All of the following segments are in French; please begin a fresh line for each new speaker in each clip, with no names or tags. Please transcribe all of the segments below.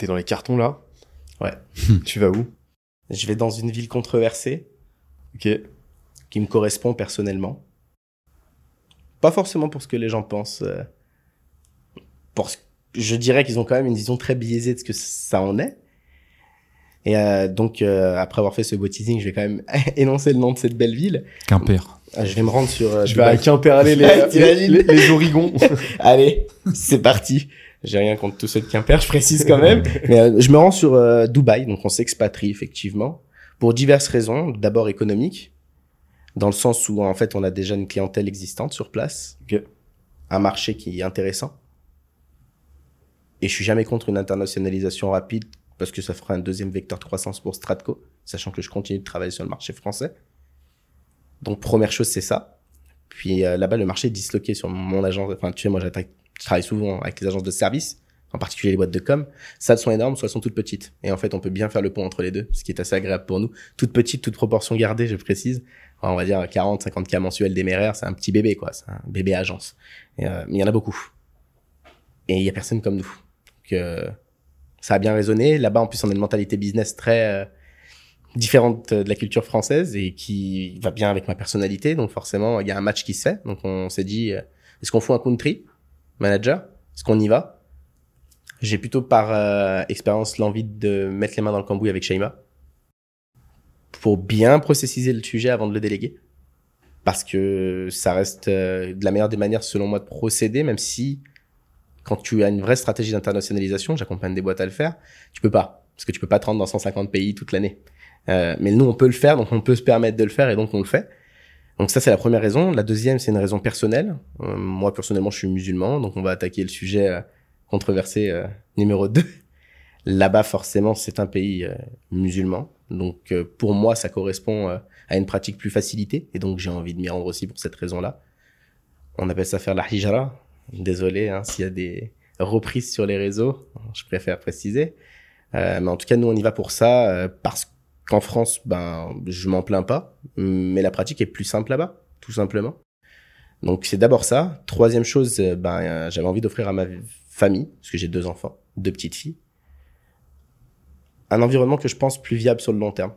T'es dans les cartons là
Ouais.
tu vas où
Je vais dans une ville controversée
Ok.
qui me correspond personnellement. Pas forcément pour ce que les gens pensent. euh, pour ce- Je dirais qu'ils ont quand même une vision très biaisée de ce que ça en est. Et euh, donc, euh, après avoir fait ce beau teasing, je vais quand même énoncer le nom de cette belle ville.
Quimper.
Euh, Je vais me rendre sur... euh,
Je vais à
Dubaï.
Quimperlé les, les,
T'imagines
les, les Origons.
Allez, c'est parti. J'ai rien contre tous ceux de Quimper, je précise quand même. Mais euh, je me rends sur euh, Dubaï, donc on s'expatrie effectivement, pour diverses raisons. D'abord économique, dans le sens où en fait on a déjà une clientèle existante sur place, un marché qui est intéressant. Et je suis jamais contre une internationalisation rapide parce que ça fera un deuxième vecteur de croissance pour Stratco, sachant que je continue de travailler sur le marché français. Donc première chose c'est ça. Puis euh, là-bas le marché est disloqué sur mon agence. Enfin tu sais moi j'attaque je travaille souvent avec les agences de services, en particulier les boîtes de com. Soit elles sont énormes, soit elles sont toutes petites. Et en fait, on peut bien faire le pont entre les deux, ce qui est assez agréable pour nous. Toutes petites, toutes proportions gardées, je précise. On va dire 40, 50 cas mensuels d'éméraire, c'est un petit bébé, quoi. C'est un bébé agence. Euh, mais il y en a beaucoup. Et il y a personne comme nous. Donc, euh, ça a bien résonné. Là-bas, en plus, on a une mentalité business très euh, différente de la culture française et qui va bien avec ma personnalité. Donc, forcément, il y a un match qui se fait. Donc, on s'est dit, euh, est-ce qu'on fout un country? Manager Est-ce qu'on y va? J'ai plutôt par euh, expérience l'envie de mettre les mains dans le cambouis avec Shaima pour bien processiser le sujet avant de le déléguer. Parce que ça reste euh, de la meilleure des manières, selon moi, de procéder, même si quand tu as une vraie stratégie d'internationalisation, j'accompagne des boîtes à le faire, tu peux pas. Parce que tu peux pas te rendre dans 150 pays toute l'année. Euh, mais nous, on peut le faire, donc on peut se permettre de le faire et donc on le fait. Donc ça, c'est la première raison. La deuxième, c'est une raison personnelle. Euh, moi, personnellement, je suis musulman, donc on va attaquer le sujet euh, controversé euh, numéro 2. Là-bas, forcément, c'est un pays euh, musulman. Donc euh, pour moi, ça correspond à une pratique plus facilitée. Et donc j'ai envie de m'y rendre aussi pour cette raison-là. On appelle ça faire la hijra. Désolé hein, s'il y a des reprises sur les réseaux. Je préfère préciser. Mais en tout cas, nous, on y va pour ça parce qu'en France, ben, je m'en plains pas. Mais la pratique est plus simple là-bas, tout simplement. Donc c'est d'abord ça. Troisième chose, euh, ben, euh, j'avais envie d'offrir à ma famille, parce que j'ai deux enfants, deux petites filles, un environnement que je pense plus viable sur le long terme.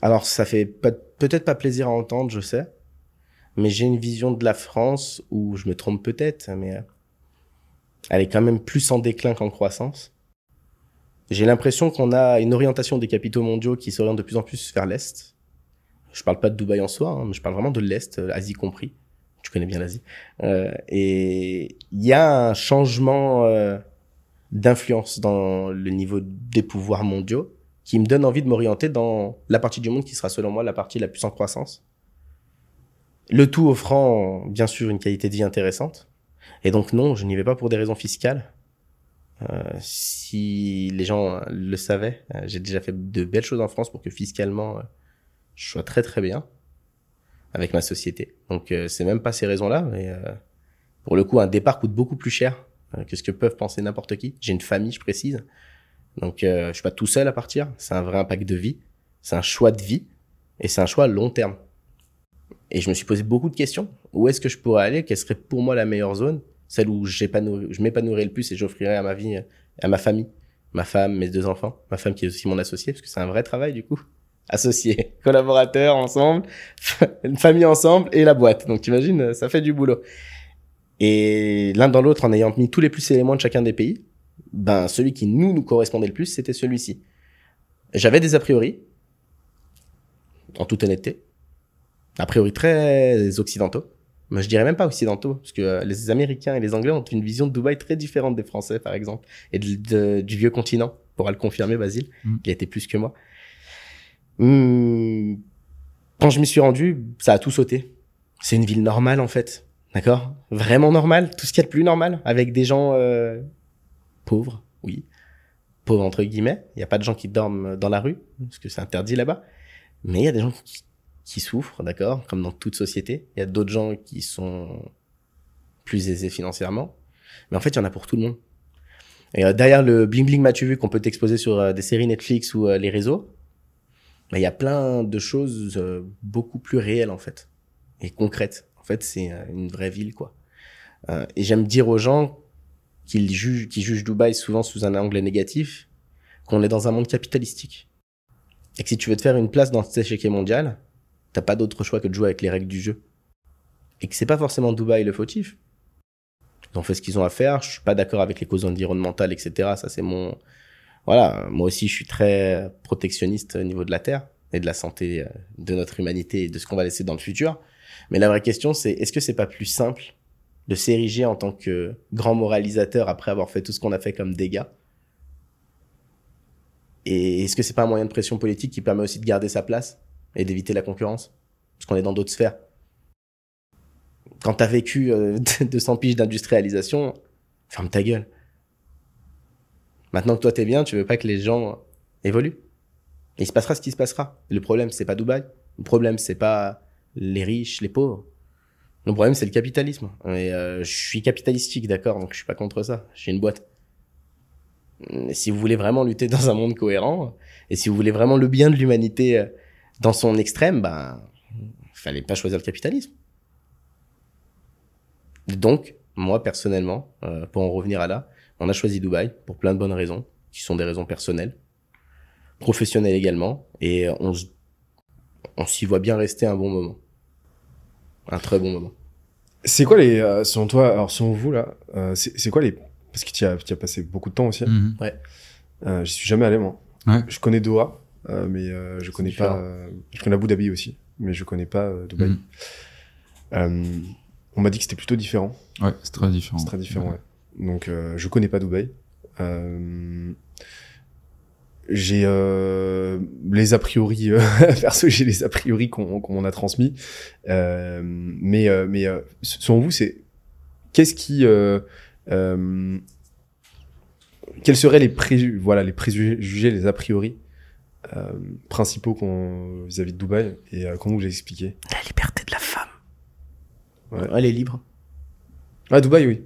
Alors ça fait peut- peut-être pas plaisir à entendre, je sais, mais j'ai une vision de la France où je me trompe peut-être, mais euh, elle est quand même plus en déclin qu'en croissance. J'ai l'impression qu'on a une orientation des capitaux mondiaux qui s'oriente de plus en plus vers l'Est. Je parle pas de Dubaï en soi, hein, mais je parle vraiment de l'Est, euh, Asie compris. Tu connais bien l'Asie. Euh, et il y a un changement euh, d'influence dans le niveau des pouvoirs mondiaux qui me donne envie de m'orienter dans la partie du monde qui sera selon moi la partie la plus en croissance. Le tout offrant bien sûr une qualité de vie intéressante. Et donc non, je n'y vais pas pour des raisons fiscales. Euh, si les gens le savaient, euh, j'ai déjà fait de belles choses en France pour que fiscalement euh, je sois très très bien avec ma société. Donc euh, c'est même pas ces raisons-là, mais euh, pour le coup un départ coûte beaucoup plus cher euh, que ce que peuvent penser n'importe qui. J'ai une famille, je précise. Donc euh, je suis pas tout seul à partir, c'est un vrai impact de vie, c'est un choix de vie et c'est un choix à long terme. Et je me suis posé beaucoup de questions. Où est-ce que je pourrais aller? Quelle serait pour moi la meilleure zone? Celle où je m'épanouirais le plus et j'offrirais à ma vie, à ma famille, ma femme, mes deux enfants, ma femme qui est aussi mon associée, parce que c'est un vrai travail du coup. Associés, collaborateurs ensemble, une famille ensemble et la boîte. Donc t'imagines, ça fait du boulot. Et l'un dans l'autre, en ayant mis tous les plus moins de chacun des pays, ben celui qui nous nous correspondait le plus, c'était celui-ci. J'avais des a priori, en toute honnêteté, a priori très occidentaux. Mais je dirais même pas occidentaux, parce que euh, les Américains et les Anglais ont une vision de Dubaï très différente des Français, par exemple, et de- de- du vieux continent. Pourra le confirmer, Basile,
Mm.
qui a été plus que moi. Hum, Quand je m'y suis rendu, ça a tout sauté. C'est une ville normale, en fait. D'accord? Vraiment normale, tout ce qu'il y a de plus normal, avec des gens euh, pauvres, oui. Pauvres entre guillemets. Il n'y a pas de gens qui dorment dans la rue, parce que c'est interdit là-bas. Mais il y a des gens qui, souffrent, d'accord? Comme dans toute société. Il y a d'autres gens qui sont plus aisés financièrement. Mais en fait, il y en a pour tout le monde. Et euh, derrière le bling bling m'as-tu vu qu'on peut t'exposer sur euh, des séries Netflix ou euh, les réseaux, il y a plein de choses euh, beaucoup plus réelles en fait et concrètes. En fait, c'est euh, une vraie ville quoi. Euh, et j'aime dire aux gens qui jugent, qui jugent Dubaï souvent sous un angle négatif, qu'on est dans un monde capitalistique. Et que si tu veux te faire une place dans cet échiquier mondial, t'as pas d'autre choix que de jouer avec les règles du jeu. Et que c'est pas forcément Dubaï le fautif. Ils ont fait ce qu'ils ont à faire. Je suis pas d'accord avec les causes environnementales, etc. Ça, c'est mon, voilà. Moi aussi, je suis très protectionniste au niveau de la terre et de la santé euh, de notre humanité et de ce qu'on va laisser dans le futur. Mais la vraie question, c'est est-ce que c'est pas plus simple de s'ériger en tant que grand moralisateur après avoir fait tout ce qu'on a fait comme dégâts? Et est-ce que c'est pas un moyen de pression politique qui permet aussi de garder sa place et d'éviter la concurrence? Parce qu'on est dans d'autres sphères. Quand t'as vécu euh, 200 piges d'industrialisation, ferme ta gueule. Maintenant que toi t'es bien, tu veux pas que les gens évoluent? Il se passera ce qui se passera. Le problème, c'est pas Dubaï. Le problème, c'est pas les riches, les pauvres. Le problème, c'est le capitalisme. Et euh, je suis capitalistique, d'accord, donc je suis pas contre ça. J'ai une boîte. Si vous voulez vraiment lutter dans un monde cohérent, et si vous voulez vraiment le bien de l'humanité euh, dans son extrême, ben, fallait pas choisir le capitalisme. Donc, moi, personnellement, euh, pour en revenir à là, on a choisi Dubaï pour plein de bonnes raisons, qui sont des raisons personnelles, professionnelles également, et on, s'y voit bien rester un bon moment. Un très bon moment.
C'est quoi les, euh, selon toi, alors selon vous là, euh, c'est c'est quoi les, parce que tu as, passé beaucoup de temps aussi.
Mhm.
Euh, J'y suis jamais allé moi.
Ouais.
Je connais Doha, euh, mais euh, je connais
différent.
pas. euh, je connais Abu Dhabi aussi, mais je connais pas euh, Dubaï.
Mhm.
Euh, on m'a dit que c'était plutôt différent.
Ouais, c'est très différent.
C'est très différent, ouais. Donc, euh, je connais pas Dubaï. Euh, j'ai euh, les a priori, euh, perso, j'ai les a priori qu'on qu'on m'en a transmis. Euh, mais euh, mais euh, selon vous, c'est qu'est-ce qui, euh, euh, quels seraient les préjugés, voilà, les préjugés, les a priori euh, principaux qu'on vis-à-vis de Dubaï et euh, comment vous l'expliquez
La liberté de la femme.
Ouais.
Elle est libre.
Ah, Dubaï, oui,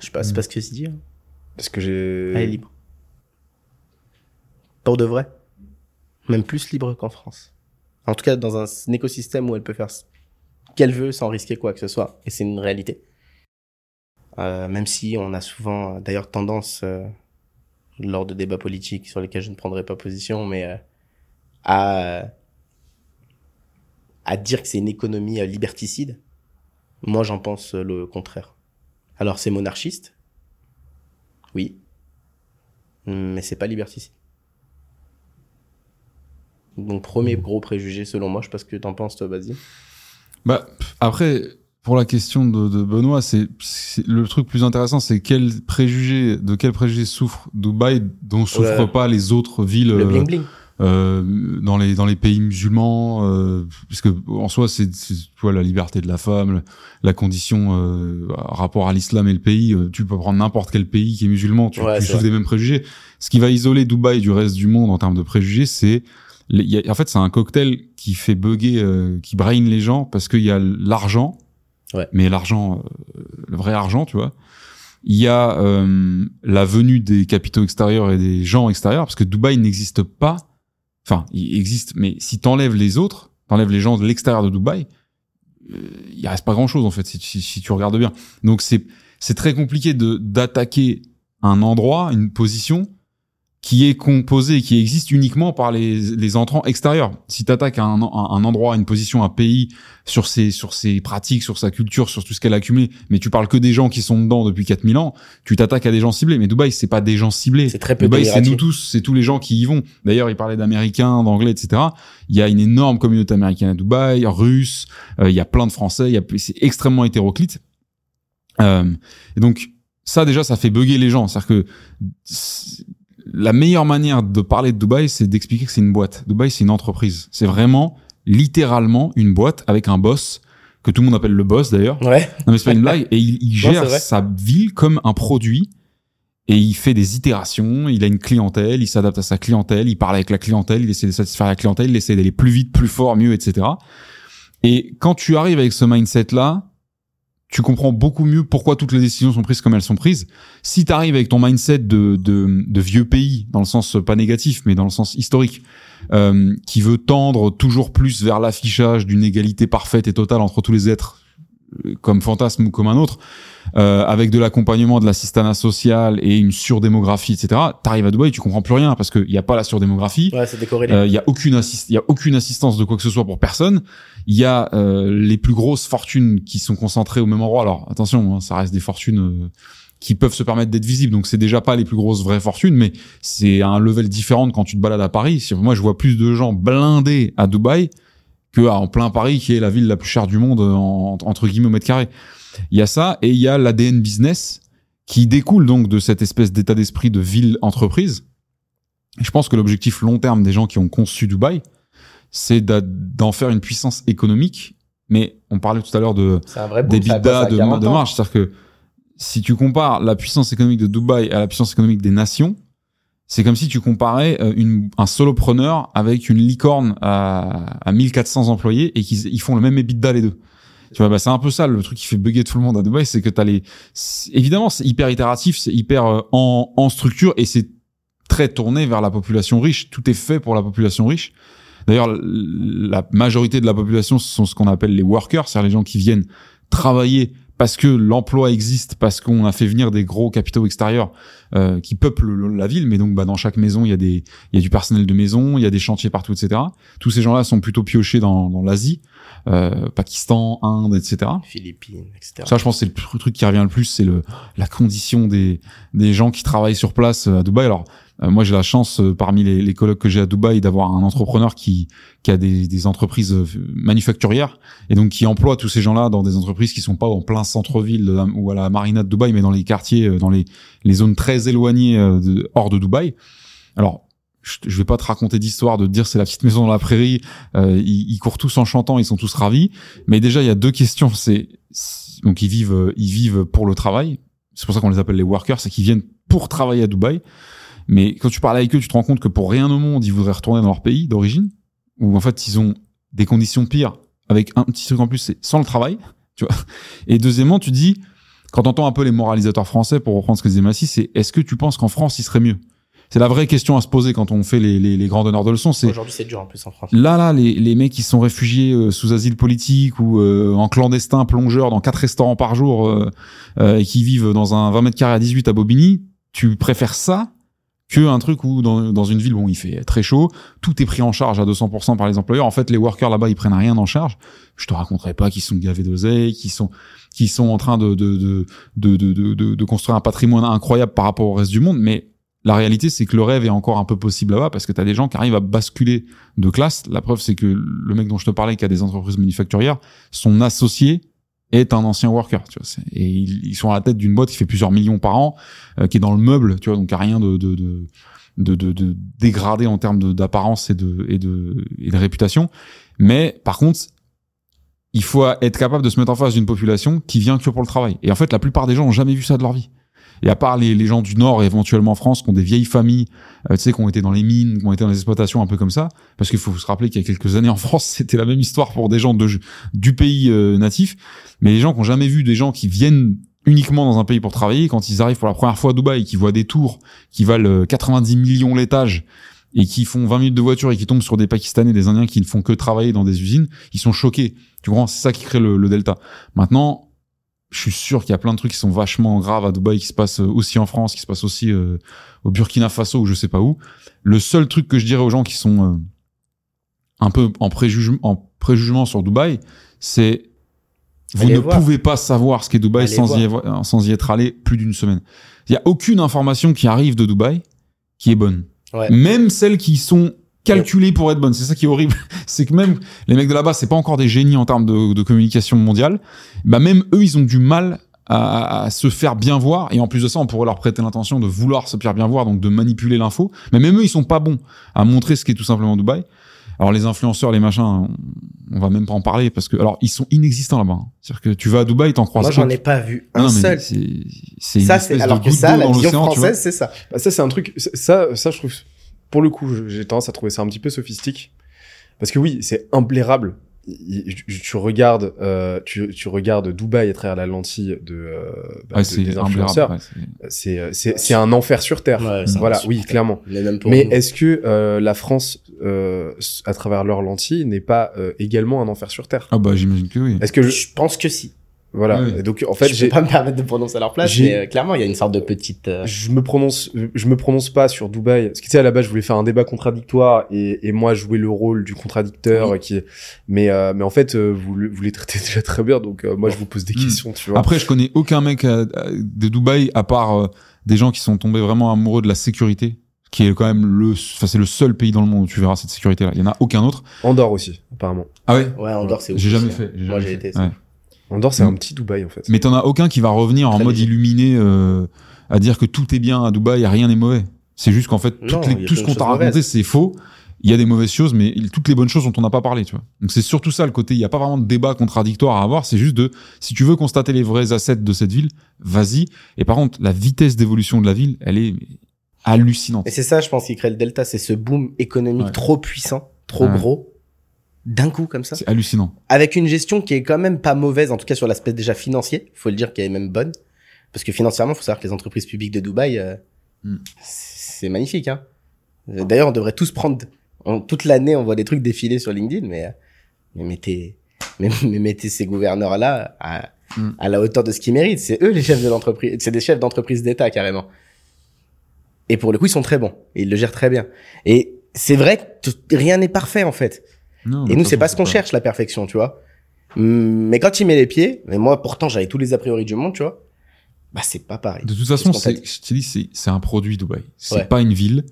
Je sais pas, c'est pas ce que c'est dit. hein.
parce que j'ai.
Elle est libre. Pour de vrai. Même plus libre qu'en France. En tout cas, dans un, un écosystème où elle peut faire ce qu'elle veut sans risquer quoi que ce soit. Et c'est une réalité. Euh, même si on a souvent, d'ailleurs, tendance, euh, lors de débats politiques sur lesquels je ne prendrai pas position, mais euh, à, à dire que c'est une économie euh, liberticide. Moi, j'en pense euh, le contraire. Alors, c'est monarchiste. Oui. Mais c'est pas liberticide. Donc, premier gros préjugé, selon moi, je sais pas ce que t'en penses, toi, vas-y.
Bah, après, pour la question de, de Benoît, c'est le truc plus intéressant, c'est quel préjugé, de quel préjugé souffre Dubaï dont souffrent pas les autres villes
Le
euh,
bling bling.
euh, dans les dans les pays musulmans, euh, parce que en soi, c'est c'est, tu vois la liberté de la femme, la condition euh, rapport à l'islam et le pays. euh, tu peux prendre n'importe quel pays qui est musulman, tu,
Ouais,
tu souffres des mêmes préjugés. Ce qui va isoler Dubaï du reste du monde en termes de préjugés, c'est y a- en fait c'est un cocktail qui fait bugger, euh, qui brain les gens parce qu'il y a l'argent,
Ouais.
mais l'argent, euh, le vrai argent, tu vois. Il y a euh, la venue des capitaux extérieurs et des gens extérieurs, parce que Dubaï n'existe pas. Enfin, il existe, mais si t'enlèves les autres, t'enlèves les gens de l'extérieur de Dubaï, euh, il reste pas grand-chose en fait si, tu regardes bien. Donc c'est c'est très compliqué d'attaquer un endroit, une position qui est composée et qui existe uniquement par les, les entrants extérieurs. Si tu attaques un, un, un endroit, une position, un pays sur ses, sur ses pratiques, sur sa culture, sur tout ce qu'elle a accumulé, mais tu parles que des gens qui sont dedans depuis 4000 ans, tu t'attaques à des gens ciblés. Mais Dubaï, c'est pas des gens ciblés.
C'est très peu
Dubaï, c'est nous tous, c'est tous les gens qui y vont. D'ailleurs, il parlait d'Américains, d'Anglais, etc. Il y a une énorme communauté américaine à Dubaï, russe, euh, il y a plein de Français, c'est extrêmement hétéroclite. Euh, et donc, ça déjà, ça fait bugger les gens. C'est-à-dire que la meilleure manière de parler de Dubaï, c'est d'expliquer que c'est une boîte. Dubaï, c'est une entreprise. C'est vraiment, littéralement, une boîte avec un boss que tout le monde appelle le boss d'ailleurs.
Ouais.
Non mais c'est pas une blague. Et il, gère sa ville comme un produit. Et il fait des itérations, il a une clientèle, il s'adapte à sa clientèle, il parle avec la clientèle, il essaie de satisfaire la clientèle, il essaie d'aller plus vite, plus fort, mieux, etc. Et quand tu arrives avec ce mindset-là, tu comprends beaucoup mieux pourquoi toutes les décisions sont prises comme elles sont prises. Si tu arrives avec ton mindset de, de, vieux pays, dans le sens pas négatif, mais dans le sens historique, euh, qui veut tendre toujours plus vers l'affichage d'une égalité parfaite et totale entre tous les êtres, comme fantasme ou comme un autre, euh, avec de l'accompagnement, de l'assistanat social et une surdémographie, etc. T'arrives à Dubaï, tu comprends plus rien parce qu'il n'y a pas la surdémographie.
Ouais, c'est décorrélé.
Euh, Il y a aucune assist, il y a aucune assistance de quoi que ce soit pour personne. Il y a euh, les plus grosses fortunes qui sont concentrées au même endroit. Alors attention, hein, ça reste des fortunes euh, qui peuvent se permettre d'être visibles. Donc c'est déjà pas les plus grosses vraies fortunes, mais c'est un level différent de quand tu te balades à Paris. Si- Moi, je vois plus de gens blindés à Dubaï que en plein Paris, qui est la ville la plus chère du monde en- entre guillemets au mètre carré. Il y a ça et il y a l'ADN business qui découle donc de cette espèce d'état d'esprit de ville-entreprise. Je pense que l'objectif long terme des gens qui ont conçu Dubaï, c'est d'en faire une puissance économique. Mais on parlait tout à l'heure de des bidas de,
40
de
ans.
marge. C'est-à-dire que si tu compares la puissance économique de Dubaï à la puissance économique des nations, c'est comme si tu comparais euh, une, un solopreneur avec une licorne à, à 1400 employés et qu'ils ils font le même EBITDA les deux. Tu vois, bah, c'est un peu ça le truc qui fait bugger tout le monde à Dubaï, c'est que t'as les, évidemment, c'est hyper itératif, c'est hyper euh, en, en structure et c'est très tourné vers la population riche. Tout est fait pour la population riche. D'ailleurs, la majorité de la population ce sont ce qu'on appelle les workers, c'est-à-dire les gens qui viennent travailler parce que l'emploi existe, parce qu'on a fait venir des gros capitaux extérieurs euh, qui peuplent le- la ville. Mais donc, bah, dans chaque maison, il y a des, il y a du personnel de maison, il y a des chantiers partout, etc. Tous ces gens-là sont plutôt piochés dans, dans l'Asie, euh, Pakistan, Inde, etc.
Philippines, etc.
Ça, je pense, que c'est le truc qui revient le plus, c'est le la condition des des gens qui travaillent sur place euh, à Dubaï. Alors, moi, j'ai la chance euh, parmi les, les colocs que j'ai à Dubaï d'avoir un entrepreneur qui qui a des, des entreprises euh, manufacturières et donc qui emploie tous ces gens-là dans des entreprises qui sont pas en plein centre-ville ou à la marina de Dubaï, mais dans les quartiers, euh, dans les les zones très éloignées euh, de, hors de Dubaï. Alors je, vais pas te raconter d'histoire de te dire c'est la petite maison dans la prairie, euh, ils, ils courent tous en chantant, ils sont tous ravis. Mais déjà il y a deux questions, c'est donc ils vivent euh, ils vivent pour le travail. C'est pour ça qu'on les appelle les workers, c'est qu'ils viennent pour travailler à Dubaï. Mais quand tu parles avec eux, tu te rends compte que pour rien au monde, ils voudraient retourner dans leur pays d'origine, où en fait ils ont des conditions pires, avec un petit truc en plus, c'est sans le travail, tu vois? Et deuxièmement, tu dis, quand t'entends un peu les moralisateurs français, pour reprendre ce que disait Massy, c'est est-ce que tu penses qu'en France, il serait mieux? C'est la vraie question à se poser quand on fait les, les, les grands donneurs de leçons, c'est
Aujourd'hui, c'est dur en plus en France.
Là, là, les, les mecs qui sont réfugiés euh, sous asile politique ou euh, en clandestin plongeur dans quatre restaurants par jour euh, euh, et qui vivent dans un 20 mètres carrés à 18 à Bobigny, tu préfères ça que un truc où dans, dans une ville où il fait très chaud, tout est pris en charge à 200% par les employeurs. En fait, les workers là-bas, ils prennent rien en charge. Je te raconterai pas qu'ils sont gavés d'oseille, qu'ils sont qui sont en train de de, de, de, de, de, de- de construire un patrimoine incroyable par rapport au reste du monde, mais la réalité, c'est que le rêve est encore un peu possible là-bas parce que tu as des gens qui arrivent à basculer de classe. La preuve, c'est que le mec dont je te parlais, qui a des entreprises manufacturières, son associé est un ancien worker. Tu vois, et ils, ils sont à la tête d'une boîte qui fait plusieurs millions par an, euh, qui est dans le meuble, tu vois, donc a rien de, de, de, de, de, dégradé en termes d'apparence et de, et, de, et de réputation. Mais par contre, il faut être capable de se mettre en face d'une population qui vient que pour le travail. Et en fait, la plupart des gens ont jamais vu ça de leur vie. Et à part les, gens du Nord et éventuellement en France qui ont des vieilles familles, euh, tu sais, qui ont été dans les mines, qui ont été dans les exploitations un peu comme ça, parce qu'il faut se rappeler qu'il y a quelques années en France, c'était la même histoire pour des gens du pays euh, natif, mais les gens qui ont jamais vu des gens qui viennent uniquement dans un pays pour travailler, quand ils arrivent pour la première fois à Dubaï, qui voient des tours qui valent euh, 90 millions l'étage, et qui font 20 minutes de voiture et qui tombent sur des Pakistanais, des Indiens qui ne font que travailler dans des usines, ils sont choqués. Tu comprends? C'est ça qui crée le delta. Maintenant, je suis sûr qu'il y a plein de trucs qui sont vachement graves à Dubaï, qui se passent aussi en France, qui se passent aussi euh, au Burkina Faso ou je sais pas où. Le seul truc que je dirais aux gens qui sont euh, un peu en préjugement, en préjugement sur Dubaï, c'est vous
Allez
ne
voir.
pouvez pas savoir ce qu'est Dubaï
Allez
sans y, avoir- sans y être allé plus d'une semaine. Il y a aucune information qui arrive de Dubaï qui est bonne.
Ouais.
Même celles qui sont calculées pour être bonnes. C'est ça qui est horrible. C'est que même les mecs de là-bas, c'est pas encore des génies en termes de, de communication mondiale. Bah même eux, ils ont du mal à, à se faire bien voir. Et en plus de ça, on pourrait leur prêter l'intention de vouloir se faire bien voir, donc de manipuler l'info. Mais même eux, ils sont pas bons à montrer ce qu'est tout simplement Dubaï. Alors les influenceurs, les machins, on, on va même pas en parler parce que alors ils sont inexistants là-bas. hein. C'est-à-dire que tu vas à Dubaï, t'en croises.
Moi, j'en ai pas vu
Non,
un
non,
seul.
c'est
Ça, c'est alors que ça, la vision française, c'est ça.
Bah, ça, c'est un truc. Ça, ça, je trouve. Pour le coup, j'ai tendance à trouver ça un petit peu sophistique. Parce que oui, c'est il- Tu regardes, euh, tu, tu regardes Dubaï à travers la lentille de, euh, bah,
Ouais,
de-
c'est
des
imbérable,
influenceurs.
ouais, c'est-
C'est, euh, c'est, un enfer sur terre.
Ouais,
voilà, oui, clairement.
Mais même pour
Mais
nous.
est-ce que euh, la France, euh, à travers leurs lentilles, n'est pas euh, également un enfer sur terre?
Ah bah j'imagine que oui.
Est-ce que je...
Je pense que si.
Voilà. Et donc en fait,
je peux pas me permettre de prononcer à leur place, mais euh, clairement, il y a une sorte de petite. euh,
je me prononce je me prononce pas sur Dubaï parce que tu sais à la base je voulais faire un débat contradictoire et, et moi jouer le rôle du contradicteur
Oui.
qui mais euh, mais en fait euh, vous vous les traitez déjà très bien donc euh, moi je vous pose des
Hmm.
questions tu vois
Après, je connais aucun mec à- à- de Dubaï à part euh, des gens qui sont tombés vraiment amoureux de la sécurité, qui est quand même le, enfin c'est le seul pays dans le monde où tu verras cette sécurité-là. Il y en a aucun autre.
Andorre aussi apparemment
Ah ouais?
Ouais, Andorre, c'est
J'ai jamais
hein.
fait. j'ai
Moi, j'ai été.
Ouais.
Andorre c'est un petit Dubaï en fait
Mais t'en as aucun qui va revenir en mode
léger.
illuminé euh, à dire que tout est bien à Dubaï et rien n'est mauvais. C'est juste qu'en fait,
Non,
les- tout ce qu'on t'a raconté, c'est faux. Il y a des mauvaises choses, mais toutes les bonnes choses dont on n'a pas parlé, tu vois. Donc c'est surtout ça le côté. Il n'y a pas vraiment de débat contradictoire à avoir. C'est juste de, si tu veux constater les vrais assets de cette ville, vas-y. Et par contre, la vitesse d'évolution de la ville, elle est hallucinante.
Et c'est ça, je pense, qui crée le delta, c'est ce boom économique
Ouais.
trop puissant, trop
Ouais.
gros, d'un coup comme ça.
C'est hallucinant.
Avec une gestion qui est quand même pas mauvaise, en tout cas sur l'aspect déjà financier, faut le dire qu'elle est même bonne. Parce que financièrement, faut savoir que les entreprises publiques de Dubaï, euh,
Mm.
c'est magnifique. Hein. Euh, D'ailleurs, on devrait tous prendre, on- toute l'année, on voit des trucs défiler sur LinkedIn, mais, euh, mais mettez, mais, mais mettez ces gouverneurs-là à,
Mm.
à la hauteur de ce qu'ils méritent. C'est eux les chefs de l'entreprise, c'est des chefs d'entreprise d'État carrément. Et pour le coup, ils sont très bons. Et ils le gèrent très bien. Et c'est vrai que rien n'est parfait, en fait.
Non,
Et nous, c'est pas ce qu'on cherche, la perfection, tu vois. Mais quand il met les pieds, mais moi, pourtant, j'avais tous les a priori du monde, tu vois. Bah, c'est pas pareil.
De toute façon, je te dis, c'est, c'est un produit Dubaï. C'est
Ouais.
pas une ville.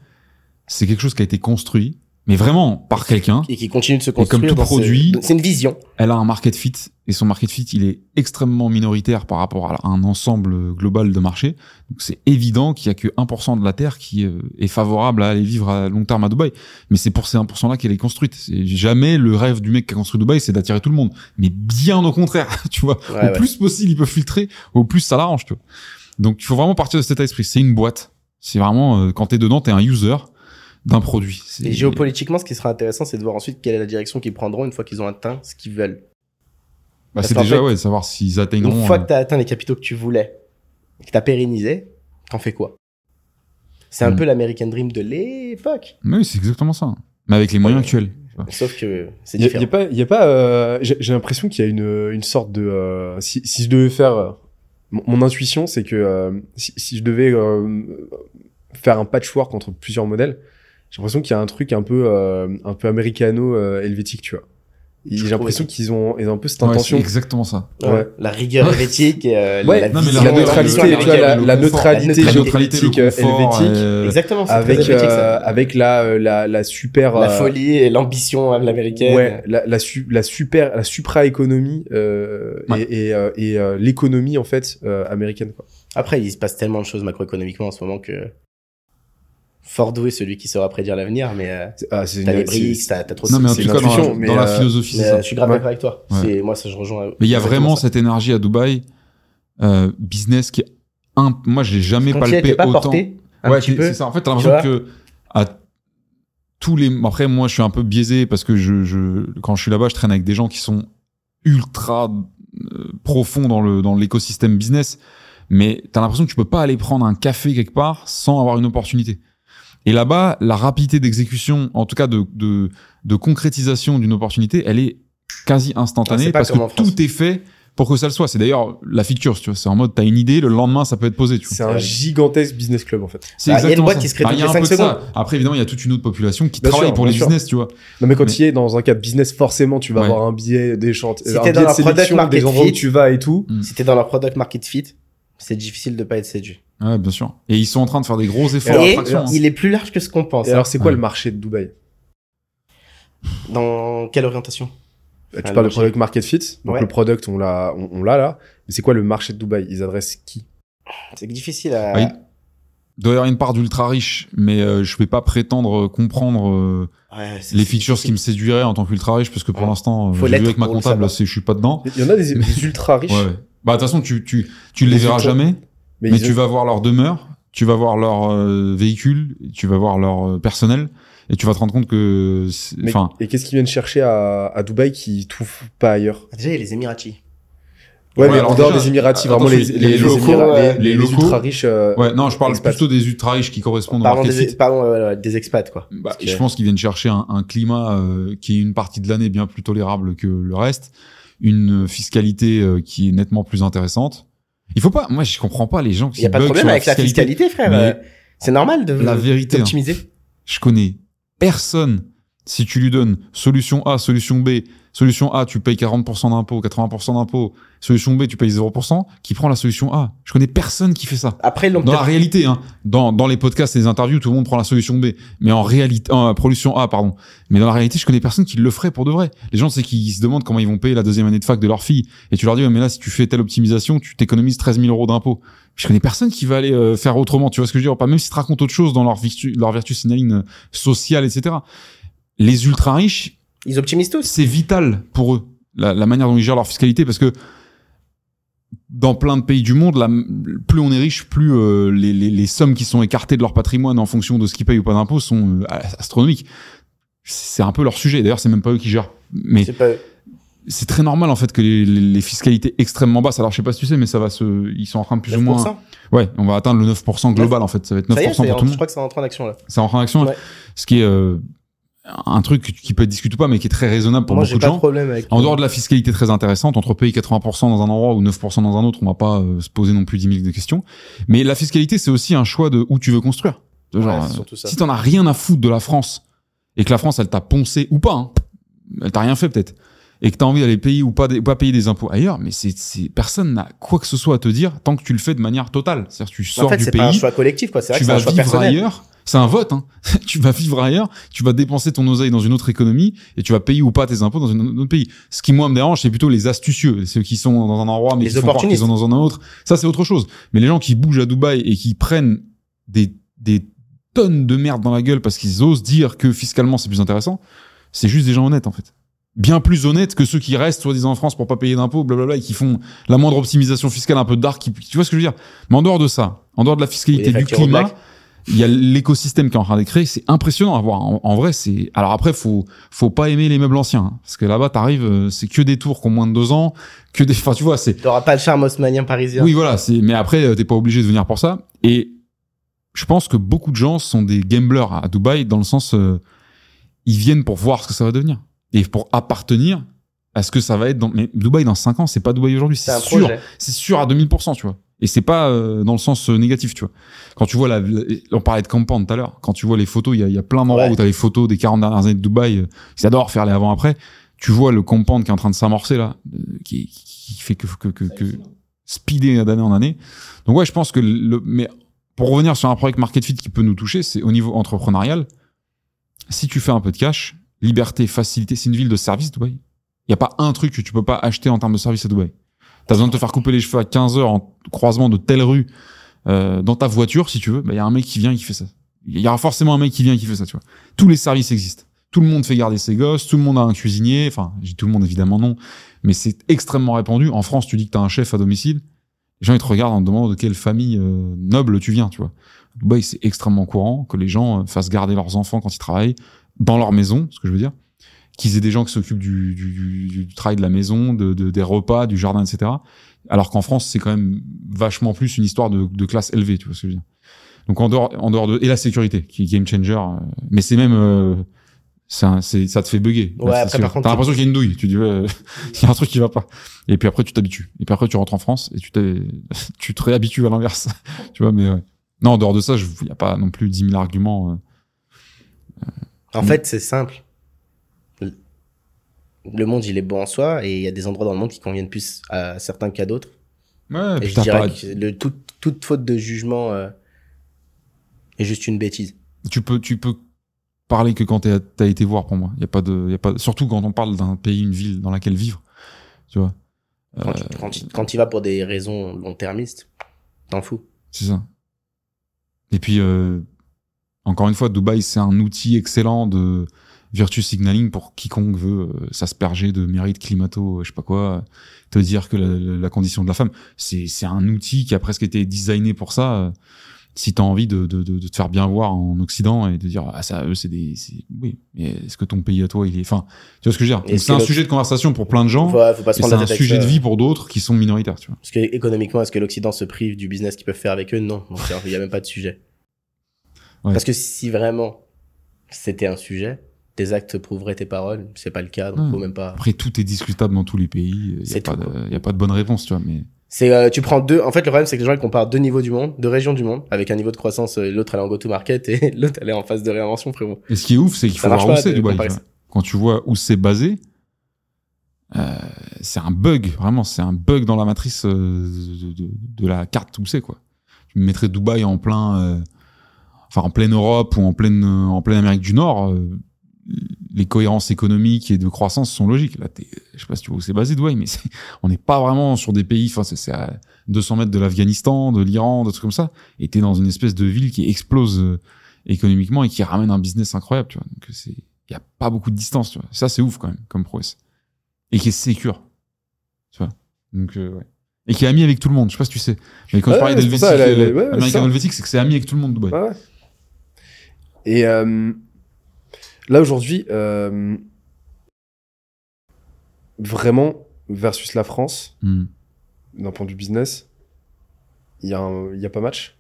C'est quelque chose qui a été construit, mais vraiment par quelqu'un.
Et qui continue de se
comme
construire.
tout
dans ce-
produit-
C'est une vision.
Elle a un market fit et son market fit, il est extrêmement minoritaire par rapport à un ensemble global de marché. Donc c'est évident qu'il y a que 1% de la terre qui euh, est favorable à aller vivre à long terme à Dubaï. Mais c'est pour ces 1% là qu'elle est construite. C'est jamais le rêve du mec qui a construit Dubaï, c'est d'attirer tout le monde. Mais bien au contraire, tu vois.
Ouais,
au
ouais.
plus possible, il peut filtrer, au plus ça l'arrange, tu vois. Donc il faut vraiment partir de cet état d'esprit. C'est une boîte. C'est vraiment, euh, quand t'es dedans, t'es un user d'un produit.
Et géopolitiquement, ce qui sera intéressant, c'est de voir ensuite quelle est la direction qu'ils prendront une fois qu'ils ont atteint ce qu'ils veulent.
Bah, c'est déjà,
fait,
ouais, savoir s'ils atteindront.
Une fois
euh,
que t'as atteint les capitaux que tu voulais, et que t'as pérennisé, t'en fais quoi? C'est un
Mm.
peu l'American Dream de l'époque.
Mais oui, c'est exactement ça. Mais avec les moyens
Ouais.
actuels.
Sauf que c'est
Il y a,
différent.
y a pas, y a pas. euh, J'ai j'ai l'impression qu'il y a une, une sorte de. euh, si, si je devais faire, euh, mon, mon intuition, c'est que euh, si, si je devais euh, faire un patchwork entre plusieurs modèles, j'ai l'impression qu'il y a un truc un peu, euh, un peu américano-helvétique, tu vois. J'ai l'impression qu'ils ont, ils ont un peu cette
Ouais,
intention.
c'est exactement ça.
Ouais.
Ouais.
La rigueur helvétique euh,
Ouais,
la,
non, mais
vision,
la
la neutralité,
le-
tu vois, la, la
confort,
neutralité
la
géopolitique euh, helvétique,
euh,
Exactement, très
avec euh,
ça.
avec la euh, la la super
La
euh,
folie et l'ambition à l'américaine.
ouais la la, su- la super la supra économie euh,
Ouais.
et et, euh, et euh, l'économie en fait euh, américaine quoi.
Après, il se passe tellement de choses macroéconomiquement en ce moment que fort doué celui qui saura prédire l'avenir, mais euh,
C'est- Ah,
t'as
une-
les BRICS, t'as trop de
Non, mais en
c'est
tout
une
cas, dans, la,
mais,
dans la
euh,
philosophie, c'est
euh,
ça.
je suis grave
Ouais.
d'accord avec toi.
Ouais.
Moi ça je rejoins.
Mais il y a vraiment
ça.
cette énergie à Dubaï, euh, business qui est un, moi, j'ai jamais palpé
pas
autant.
porté un
ouais, c'est ça. En fait, t'as l'impression que à tous les, après, moi, je suis un peu biaisé parce que je, je, quand je suis là-bas, je traîne avec des gens qui sont ultra euh, profonds dans le, dans l'écosystème business. Mais t'as l'impression que tu peux pas aller prendre un café quelque part sans avoir une opportunité. Et là-bas, la rapidité d'exécution, en tout cas de, de, de concrétisation d'une opportunité, elle est quasi
Ah,
instantanée
pas
parce que tout est fait pour que ça le soit. C'est d'ailleurs la feature, tu vois. C'est en mode, t'as une idée, le lendemain, ça peut être posé, tu vois.
c'est un gigantesque business club en fait.
C'est
Bah, il y a une boîte
ça.
qui se crée
Bah, il y a
toutes
un
les
peu
cinq
de ça. Après, évidemment, il y a toute une autre population qui
Bien
travaille
sûr,
pour les
sûr.
business, tu vois.
Non mais quand
Mais-
tu y es dans un cadre business forcément tu vas
Ouais.
avoir un billet des chantiers,
Si t'es dans un product market
des
fit,
où tu vas et tout.
Mm.
Si t'es dans leur product market fit, c'est difficile de pas être séduit.
Ouais, bien sûr. Et ils sont en train de faire des gros efforts
Et
d'attraction. hein.
il est plus large que ce qu'on pense.
Et
hein.
alors c'est quoi
Ouais.
le marché de Dubaï?
Dans quelle orientation?
Tu
Ah, le
parles de product market fit, donc
Ouais.
le product on l'a on, on l'a là. Mais c'est quoi le marché de Dubaï? Ils adressent qui?
C'est difficile à.
Ah, il Il doit y avoir une part d'ultra riche, mais euh, je vais pas prétendre euh, comprendre euh,
Ouais,
les features qui me séduiraient en tant qu'ultra riche, parce que pour
Ouais.
l'instant, euh,
Faut
j'ai vu
l'être
avec ma comptable, je suis pas dedans.
Il y en a des, des ultra riches,
Ouais, ouais. Bah, de toute façon, tu, tu, tu les
Les
verras
ultra-
jamais,
mais,
tu
ont-
vas voir leur demeure, tu vas voir leur euh, véhicule, tu vas voir leur euh, personnel, et tu vas te rendre compte que, enfin,
et qu'est-ce qu'ils viennent chercher à, à Dubaï qu'ils trouvent pas ailleurs?
Ah, Déjà, il y a les Émiratis.
Ouais,
Ouais,
mais
alors
en dehors des Émiratis,
euh,
vraiment les, les,
les locaux,
les,
les
les
locaux.
ultra riches. euh,
ouais, non, je parle
expats.
plutôt des ultra riches qui correspondent au
Pardon,
market
des, pardon des expats, quoi.
Bah,
que-
Je pense qu'ils viennent chercher un, un climat euh, qui est une partie de l'année bien plus tolérable que le reste, une fiscalité euh, qui est nettement plus intéressante. Il faut pas, moi je comprends pas les gens qui
Il y a pas de problème avec la fiscalité, frère. C'est normal de
la vérité, hein.
d'optimiser.
Je connais personne si tu lui donnes solution A, solution B, solution A, tu payes 40% d'impôts, 80% d'impôts, solution B, tu payes 0%, qui prend la solution A. Je connais personne qui fait ça.
Après,
Dans la réalité, hein, dans, dans les podcasts et les interviews, tout le monde prend la solution B. Mais en réalité, en solution A, pardon. Mais dans la réalité, je connais personne qui le ferait pour de vrai. Les gens, c'est qu'ils se demandent comment ils vont payer la deuxième année de fac de leur fille. Et tu leur dis, Ouais, mais là, si tu fais telle optimisation, tu t'économises 13 000 euros d'impôts. Je connais personne qui va aller euh, faire autrement. Tu vois ce que je veux dire? Pas même s'ils te racontent autre chose dans leur virtu, leur vertu signaling euh, sociale, etc. Les ultra riches,
ils optimisent tous.
c'est vital pour eux la, la manière dont ils gèrent leur fiscalité parce que dans plein de pays du monde, la, plus on est riche, plus euh, les, les, les sommes qui sont écartées de leur patrimoine en fonction de ce qu'ils payent ou pas d'impôts sont euh, astronomiques. C'est un peu leur sujet. D'ailleurs, c'est même pas eux qui gèrent. Mais
C'est pas...
c'est très normal en fait que les, les, les fiscalités extrêmement basses. Alors je sais pas si tu sais, mais ça va se, ils sont en train de plus ou moins.
9%.
Ouais, on va atteindre le 9% global en fait. Ça va être 9%
Ça y est,
pour
c'est-
tout le
je
monde.
crois que rentre en action là.
C'est en action.
Ouais.
Ce qui est euh, un truc qui peut être discuté ou pas, mais qui est très raisonnable pour
Moi,
beaucoup de
pas
gens.
de problème avec.
En dehors de la fiscalité très intéressante, entre payer 80% dans un endroit ou 9% dans un autre, on va pas euh, se poser non plus 10 000 de questions. Mais la fiscalité, c'est aussi un choix de où tu veux construire. De Genre,
Ouais,
euh, si t'en as rien à foutre de la France, et que la France, elle t'a poncé, ou pas, hein, elle t'a rien fait peut-être, et que t'as envie d'aller payer ou pas, ou pas payer des impôts ailleurs, mais c'est, c'est, personne n'a quoi que ce soit à te dire tant que tu le fais de manière totale. C'est-à-dire tu sors
En fait,
du
c'est
pays
pas un choix collectif, quoi. C'est vrai
tu
que c'est
vas
un choix
vivre
personnel.
ailleurs. C'est un vote. Hein. tu vas vivre ailleurs, tu vas dépenser ton oseille dans une autre économie et tu vas payer ou pas tes impôts dans un autre pays. Ce qui moi me dérange, c'est plutôt les astucieux, ceux qui sont dans un endroit mais
Les
qui font qu'ils sont dans un autre. Ça c'est autre chose. Mais les gens qui bougent à Dubaï et qui prennent des des tonnes de merde dans la gueule parce qu'ils osent dire que fiscalement c'est plus intéressant, c'est juste des gens honnêtes en fait. Bien plus honnêtes que ceux qui restent soi-disant en France pour pas payer d'impôts, blablabla, et qui font la moindre optimisation fiscale un peu dark. qui- tu vois ce que je veux dire? Mais en dehors de ça, en dehors de la fiscalité du climat, il y a l'écosystème qui est en train d'être créé, c'est impressionnant à voir. En, en vrai, c'est. Alors après, faut faut pas aimer les meubles anciens, hein, parce que là-bas, t'arrives, euh, c'est que des tours qui ont moins de deux ans, que des. Enfin, tu vois, c'est.
T'auras pas le charme haussmanien parisien.
Oui, voilà. C'est. Mais après, euh, t'es pas obligé de venir pour ça. Et je pense que beaucoup de gens sont des gamblers à Dubaï dans le sens, euh, ils viennent pour voir ce que ça va devenir et pour appartenir à ce que ça va être. Dans... Mais Dubaï dans cinq ans, c'est pas Dubaï aujourd'hui,
c'est
sûr c'est sûr à 2000%, tu vois. Et c'est pas euh, dans le sens euh, négatif, tu vois. Quand tu vois la, la- on parlait de compound tout à l'heure, quand tu vois les photos, il y a, il y a plein d'endroits
Ouais.
où tu as les photos des 40 dernières années de Dubaï, euh, ils adorent faire les avant-après. Tu vois le compound qui est en train de s'amorcer là, euh, qui, qui fait que, que, que, que speeder d'année en année. Donc ouais, je pense que le, mais pour revenir sur un projet market fit qui peut nous toucher, c'est au niveau entrepreneurial. Si tu fais un peu de cash, liberté, facilité, c'est une ville de service, Dubaï. Il y a pas un truc que tu peux pas acheter en termes de service à Dubaï. T'as besoin de te faire couper les cheveux à 15 heures en croisement de telle rue euh, dans ta voiture, si tu veux. Il y a un mec qui vient et qui fait ça. Il y aura forcément un mec qui vient et qui fait ça, tu vois. Tous les services existent. Tout le monde fait garder ses gosses, tout le monde a un cuisinier. Enfin, j'ai tout le monde évidemment non, mais c'est extrêmement répandu. En France, tu dis que t'as un chef à domicile, les gens ils te regardent en te demandant de quelle famille euh, noble tu viens, tu vois. Dubaï, c'est extrêmement courant que les gens euh, fassent garder leurs enfants quand ils travaillent dans leur maison, ce que je veux dire qu'ils aient des gens qui s'occupent du, du, du, du travail de la maison, de, de- des repas, du jardin, etc. Alors qu'en France, c'est quand même vachement plus une histoire de, de classe élevée, tu vois ce que je veux dire. Donc en dehors, en dehors de et la sécurité, qui est game changer, euh, mais c'est même euh, c'est- ça te fait bugger.
Ouais,
Là, c'est
après,
sûr.
par contre,
t'as l'impression qu'il y a une douille. Tu dis ouais, il y a un truc qui va pas. Et puis après tu t'habitues. Et puis après tu rentres en France et tu tu te réhabitues à l'inverse. tu vois, mais ouais. non, en dehors de ça, il y a pas non plus 10 000 arguments. Euh.
En
Mm.
fait, c'est simple. Le- monde, il est beau en soi, et il y a des endroits dans le monde qui conviennent plus à certains qu'à d'autres.
Ouais,
Et je dirais
pas-
que le, tout- toute faute de jugement euh, est juste une bêtise.
tu peux tu peux parler que quand t'as été voir pour moi il y a pas de y a pas surtout quand on parle d'un pays une ville dans laquelle vivre tu vois
Quand,
Euh,
tu, quand, tu, quand tu vas pour des raisons long-termistes, t'en fous.
c'est ça et puis euh, encore une fois Dubaï c'est un outil excellent de virtue signaling pour quiconque veut euh, s'asperger de mérite climato je sais pas quoi euh, te dire que la, condition de la femme c'est c'est un outil qui a presque été designé pour ça euh, si t'as envie de, de, de, de te faire bien voir en Occident et de dire ah ça eux c'est des c'est- oui mais est-ce que ton pays à toi il est enfin tu vois ce que je veux dire?
C'est
un sujet de conversation pour plein de gens
Ouais, faut pas se
et
prendre
c'est un sujet de vie pour d'autres qui sont minoritaires tu vois
Parce que économiquement, est-ce que l'Occident se prive du business qu'ils peuvent faire avec eux? Non. Il n'y a même pas de sujet.
Ouais.
Parce que si vraiment c'était un sujet, tes actes prouveraient tes paroles. C'est pas le cas, donc
Ouais.
faut même pas.
Après, tout est discutable dans tous les pays. Il n'y a, pas de- y a pas de bonne réponse, tu vois. Mais
C'est, euh, tu prends deux. En fait, le problème, c'est que les gens ils comparent deux niveaux du monde, deux régions du monde, avec un niveau de croissance. euh, L'autre elle est en go-to-market et l'autre elle est en phase de réinvention, frérot.
Et ce qui est ouf, c'est qu'il faut voir où c'est Dubaï. Quand tu vois où c'est basé, euh, c'est un bug, vraiment, c'est un bug dans la matrice euh, de, de- de la carte où c'est, quoi. Tu mettrais Dubaï en plein, euh, enfin, en pleine Europe ou en pleine, euh, en pleine Amérique du Nord, euh, les cohérences économiques et de croissance sont logiques. Là, je sais pas si tu vois où c'est basé, Dubaï, mais c'est- on n'est pas vraiment sur des pays, enfin, c'est- à 200 mètres de l'Afghanistan, de l'Iran, de trucs comme ça, et t'es dans une espèce de ville qui explose euh, économiquement et qui ramène un business incroyable, tu vois. Donc, c'est, il y a pas beaucoup de distance, tu vois. Ça, c'est ouf, quand même, comme prouesse. Et qui est sécure. Tu vois. Donc, euh, ouais. Et qui est ami avec tout le monde. Je sais pas si tu sais. Mais quand
Ouais,
je parlais d'Helvétique, euh,
ouais, c'est
American c'est que c'est ami avec tout le monde, Dubaï.
Ouais, ouais. Et euh, là aujourd'hui, euh, vraiment versus la France,
Hmm.
d'un point de vue business, il y, a a pas match?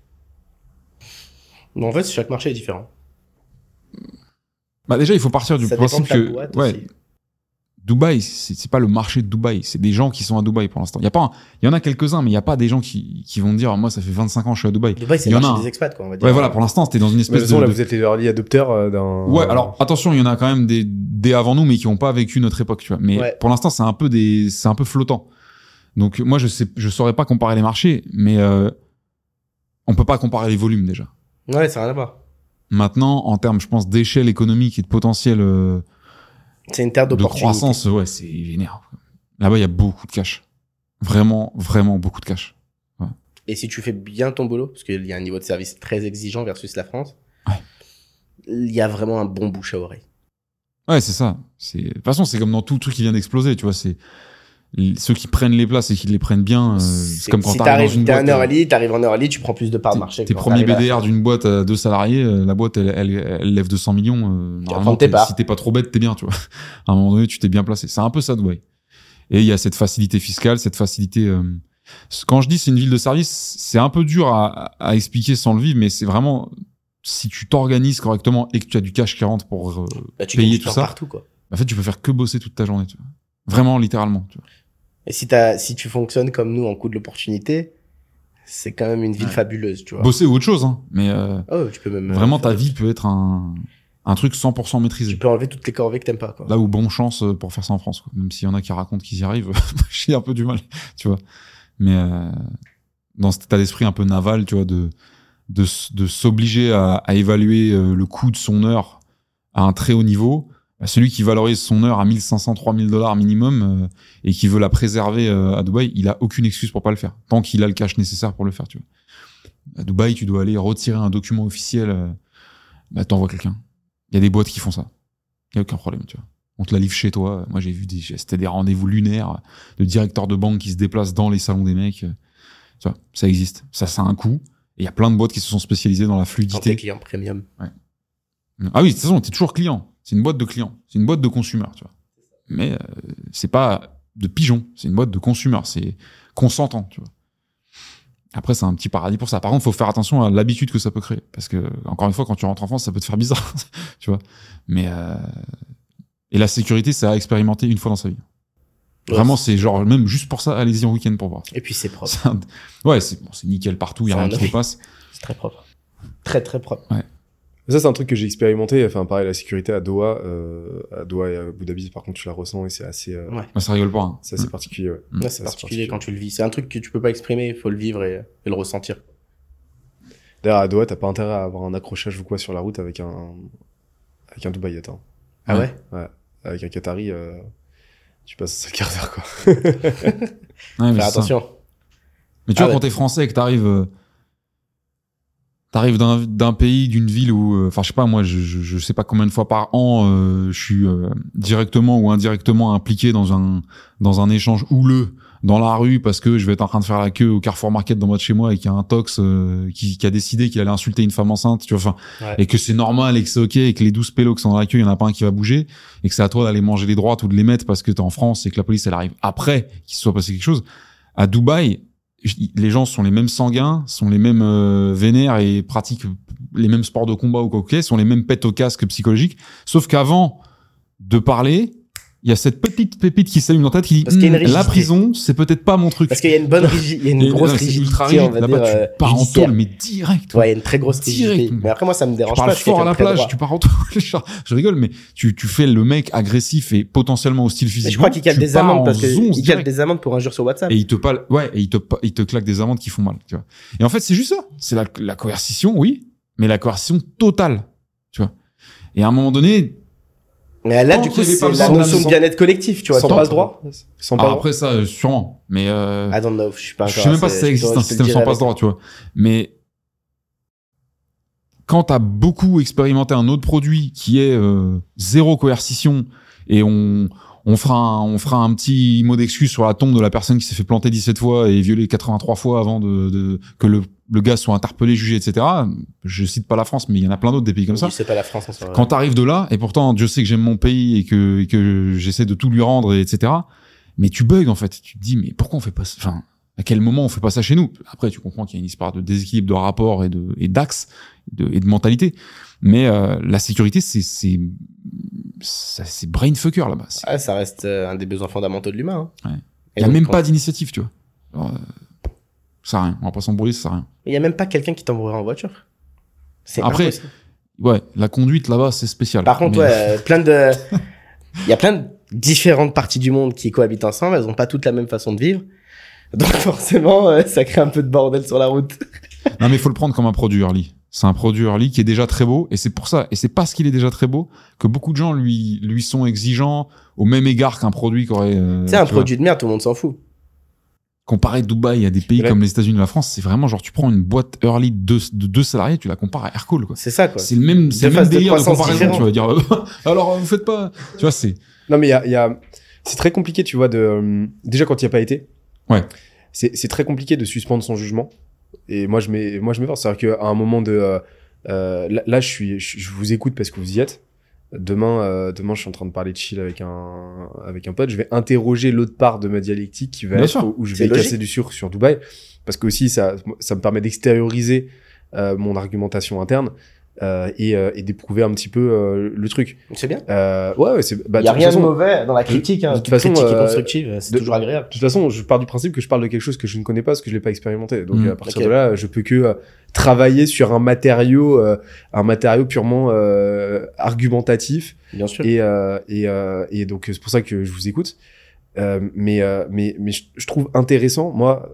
Mais en fait, chaque marché est différent.
Bah, déjà, il faut partir du
Ça
principe que,
boîte
ouais,
aussi.
Dubaï, c'est c'est pas le marché de Dubaï, c'est des gens qui sont à Dubaï pour l'instant. Il y a pas, un- il y en a quelques-uns, mais il y a pas des gens qui, qui vont dire, moi, ça fait 25 ans que je suis à Dubaï.
Dubaï, c'est
Il y
le
en a
marché
un.
des expats, quoi, on va dire.
Ouais, voilà, pour l'instant, c'était dans une espèce
toute façon,
de,
là,
de-
vous êtes les early adopteurs euh, d'un.
Ouais, alors attention, il y en a quand même des, des avant nous, mais qui ont pas vécu notre époque, tu vois. Mais
Ouais.
pour l'instant, c'est un peu des, c'est un peu flottant. Donc moi, je sais, je saurais pas comparer les marchés, mais euh, on peut pas comparer les volumes déjà.
Ouais, ça n'a rien à voir.
Maintenant, en termes, je pense, d'échelle économique et de potentiel euh,
C'est une terre
de
d'opportunité.
croissance, ouais, c'est vénère. Là-bas, il y a beaucoup de cash. Vraiment, vraiment beaucoup de cash.
Et si tu fais bien ton boulot, parce qu'il y a un niveau de service très exigeant versus la France,
Ouais.
il y a vraiment un bon bouche à oreille.
Ouais, c'est ça. De toute façon, c'est comme dans tout truc qui vient d'exploser, tu vois. C'est ceux qui prennent les places et qui les prennent bien. euh, c'est comme quand
si
t'arrives dans une boîte.
un
euh,
early, t'arrives en early, tu prends plus de parts de marché.
T'es
que quand
premier
t'arrives à la
BDR d'une boîte à deux salariés, euh, la boîte elle, elle, elle lève 200 millions. euh, normalement,
tes
si t'es pas trop bête, t'es bien, tu vois. À un moment donné, tu t'es bien placé. C'est un peu ça, Dubaï. Et il y a cette facilité fiscale, cette facilité. euh, Quand je dis c'est une ville de service, c'est un peu dur à, à expliquer sans le vivre, mais c'est vraiment si tu t'organises correctement et que tu as du cash qui rentre pour, euh,
Bah, tu
payer tout ça.
partout, quoi.
en fait, tu peux faire que bosser toute ta journée, tu vois. Vraiment, littéralement. Tu vois.
Et si t'as, si tu fonctionnes comme nous en coup de l'opportunité, c'est quand même une ville
Ouais.
fabuleuse, tu vois.
Bosser ou autre chose, hein, mais euh,
Oh, tu peux même.
vraiment
euh,
ta vie peut être un, un truc 100% maîtrisé.
Tu peux enlever toutes les corvées que t'aimes pas, quoi.
Là où bon chance euh, pour faire ça en France, quoi. même s'il y en a qui racontent qu'ils y arrivent, j'ai un peu du mal, tu vois. Mais euh, dans cet état d'esprit un peu naval, tu vois, de de, de s'obliger à, à évaluer euh, le coût de son heure à un très haut niveau, bah, celui qui valorise son heure à 1500, 3000 dollars minimum euh, et qui veut la préserver euh, à Dubaï, il a aucune excuse pour pas le faire, tant qu'il a le cash nécessaire pour le faire, tu vois. À Dubaï, tu dois aller retirer un document officiel, euh, bah t'envoies quelqu'un. Il y a des boîtes qui font ça. Il y a aucun problème, tu vois. On te la livre chez toi. Moi, j'ai vu des, c'était des rendez-vous lunaires de directeurs de banque qui se déplacent dans les salons des mecs. Tu vois, ça existe. Ça, ça a un coût. Et il y a plein de boîtes qui se sont spécialisées dans la
Quand t'es
fluidité.
client premium.
Ah oui, de toute façon, t'es toujours client. C'est une boîte de clients. C'est une boîte de consommateurs, tu vois. Mais euh, c'est pas de pigeon. C'est une boîte de consommateurs. C'est consentant, tu vois. Après, c'est un petit paradis pour ça. Par contre, faut faire attention à l'habitude que ça peut créer. Parce que, encore une fois, quand tu rentres en France, ça peut te faire bizarre, tu vois. Mais, euh... et la sécurité, c'est à expérimenter une fois dans sa vie. Vraiment, c'est genre, même juste pour ça, allez-y en week-end pour voir.
Et puis c'est propre.
Un- Ouais, c'est bon, nickel partout, il y a rien qui dépasse.
C'est très propre. Très très propre.
Ça, c'est un truc que j'ai expérimenté. Enfin, pareil, la sécurité à Doha, euh, à Doha et à Abu Dhabi, par contre, tu la ressens et c'est assez, euh,
Ouais.
Bah, ça rigole pas. Hein.
c'est assez particulier. Ouais.
Mm.
C'est particulier quand tu le vis. C'est un truc que tu peux pas exprimer, il faut le vivre et, et le ressentir.
D'ailleurs, à Doha, t'as pas intérêt à avoir un accrochage ou quoi sur la route avec un, avec un Dubaïette. Hein.
Ah
Ouais?
ouais
Avec un Qatari, euh, tu passes un quart d'heure, quoi.
Ouais, mais
Faire
c'est ça.
attention.
Mais tu
Ah
vois,
ouais.
quand t'es français et que t'arrives, euh, t'arrives d'un, d'un pays, d'une ville où, euh, enfin, je sais pas, moi, je, je, je sais pas combien de fois par an, euh, je suis euh, directement ou indirectement impliqué dans un, dans un échange houleux dans la rue parce que je vais être en train de faire la queue au Carrefour Market dans de chez moi et qu'il y a un tox euh, qui, qui a décidé qu'il allait insulter une femme enceinte, tu vois, enfin,
Ouais.
et que c'est normal et que c'est ok et que les 12 pélos qui sont dans la queue, il y en a pas un qui va bouger et que c'est à toi d'aller manger les droites ou de les mettre parce que t'es en France et que la police elle arrive après qu'il se soit passé quelque chose. À Dubaï, les gens sont les mêmes sanguins, sont les mêmes euh, vénères et pratiquent les mêmes sports de combat ou quoi que sont les mêmes pètes au casque psychologiques. Sauf qu'avant de parler, il y a cette petite pépite qui s'allume dans ta tête qui dit
qu'il
Hmm, la prison, c'est peut-être pas mon truc.
Parce qu'il y a une bonne rigidité, il y a une grosse rigidité,
ultra
on
rigide.
va
Là-bas,
dire, euh,
tu pars en tôle, mais direct.
Ouais, il y a une très grosse rigidité. Mais après, moi, ça me
tu
dérange
parles
pas. suis
fort à la plage, tu pars en tôle. je rigole, mais tu, tu fais le mec agressif et potentiellement hostile
Mais
physiquement.
je crois qu'il cale
tu
des amendes
en
parce que
zonze
il cale
direct.
des amendes pour injure sur WhatsApp.
Et il te parle, ouais, et il te, il te claque des amendes qui font mal, tu vois. Et en fait, c'est juste ça. C'est la, la coercition, oui, mais la coercition totale, tu vois. Et à un moment donné,
Mais là,
Tant
du coup, c'est
pas
la notion
de-
bien-être collectif, tu vois.
Sans
Sans
passe droit Sans droit
après ça, euh, sûrement, mais euh,
I don't know, je suis pas
je sais même pas si ça existe
te-
un
le
système sans passe droit, tu vois. Mais quand t'as beaucoup expérimenté un autre produit qui est euh, zéro coercition et on on fera un, on fera un petit mot d'excuse sur la tombe de la personne qui s'est fait planter 17 fois et violer 83 fois avant de, de que le, le gars soit interpellé, jugé, etc. Je cite pas la France, mais il y en a plein d'autres des pays comme ça.
Oui, C'est pas la France en soi.
Quand t'arrives de là, et pourtant Dieu sait que j'aime mon pays et que, et que j'essaie de tout lui rendre, et etc. Mais tu bugs en fait. Tu te dis mais pourquoi on fait pas ça? Enfin, à quel moment on fait pas ça chez nous? Après, tu comprends qu'il y a une histoire de déséquilibre de rapport et de et d'axe de, et de mentalité. Mais euh, la sécurité, c'est c'est brainfucker là-bas.
Ah, ça reste euh, un des besoins fondamentaux de l'humain. hein.
Ouais. Il y a
donc,
même pas d'initiative, tu vois. Alors, euh, ça rien. On va pas s'embrouiller, ça sert à rien.
Il y a même pas quelqu'un qui t'envoiera en voiture. C'est
Après,
impossible.
Ouais, la conduite là-bas, c'est spécial.
Par contre,
Mais-
ouais, plein de, il y a plein de différentes parties du monde qui cohabitent ensemble. Elles ont pas toutes la même façon de vivre. Donc forcément, euh, ça crée un peu de bordel sur la route.
Non, mais il faut le prendre comme un produit early. C'est un produit early qui est déjà très beau, et c'est pour ça, et c'est parce qu'il est déjà très beau, que beaucoup de gens lui, lui sont exigeants au même égard qu'un produit qui aurait. euh,
c'est un
vois,
produit de merde, tout le monde s'en fout.
Comparé Dubaï à des pays comme les États-Unis ou la France, c'est vraiment genre tu prends une boîte early de deux, de deux salariés, tu la compares à Aircall, quoi.
C'est ça, quoi.
C'est le même, c'est le même
de
délire de,
croissance
comparaison, tu vas dire. euh, alors, vous faites pas. Tu vois, c'est.
Non, mais il y a, y a... c'est très compliqué, tu vois, de euh, déjà quand il n'y a pas été.
Ouais.
C'est c'est très compliqué de suspendre son jugement. Et moi, je mets, moi, je m'efforce. C'est-à-dire qu'à un moment de, euh, euh, là, là, je suis, je, je vous écoute parce que vous y êtes. Demain, euh, demain, je suis en train de parler de chill avec un, avec un pote. Je vais interroger l'autre part de ma dialectique qui va
Bien
être
sûr.
où, je vais
logique.
casser du sucre sur Dubaï, parce que aussi ça, ça me permet d'extérioriser euh, mon argumentation interne euh, et, euh, et d'éprouver un petit peu euh, le truc.
C'est bien.
Euh, ouais, ouais, c'est. Bah,
Il y a rien de mauvais dans la critique. Hein.
de toute façon,
critique est
euh,
constructive, c'est toujours agréable.
De toute façon, je pars du principe que je parle de quelque chose que je ne connais pas parce que je l'ai pas expérimenté. Donc
Mm.
à partir de là, je peux que euh, travailler sur un matériau, euh, un matériau purement euh, argumentatif.
Bien sûr.
Et, euh, et, euh, et donc c'est pour ça que je vous écoute. Euh, mais, euh, mais, mais je, je trouve intéressant, moi,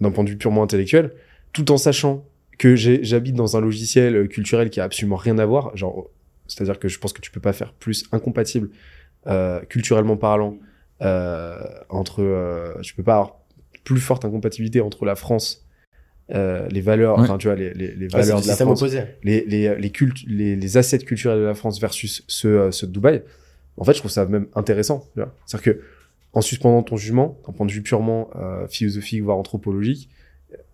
d'un point de vue purement intellectuel, tout en sachant que j'ai- j'habite dans un logiciel euh, culturel qui a absolument rien à voir, genre, c'est-à-dire que je pense que tu peux pas faire plus incompatible, euh, culturellement parlant, euh, entre, euh, tu peux pas avoir plus forte incompatibilité entre la France, euh, les valeurs,
Ouais.
enfin tu vois, les, les, les
c'est
valeurs
le
de la France,
opposé.
les, les, les, cultes, les, les assets culturels de la France versus ceux, euh, ceux de Dubaï, en fait, je trouve ça même intéressant. tu vois. C'est-à-dire que, en suspendant ton jugement, d'un point de vue purement euh, philosophique, voire anthropologique,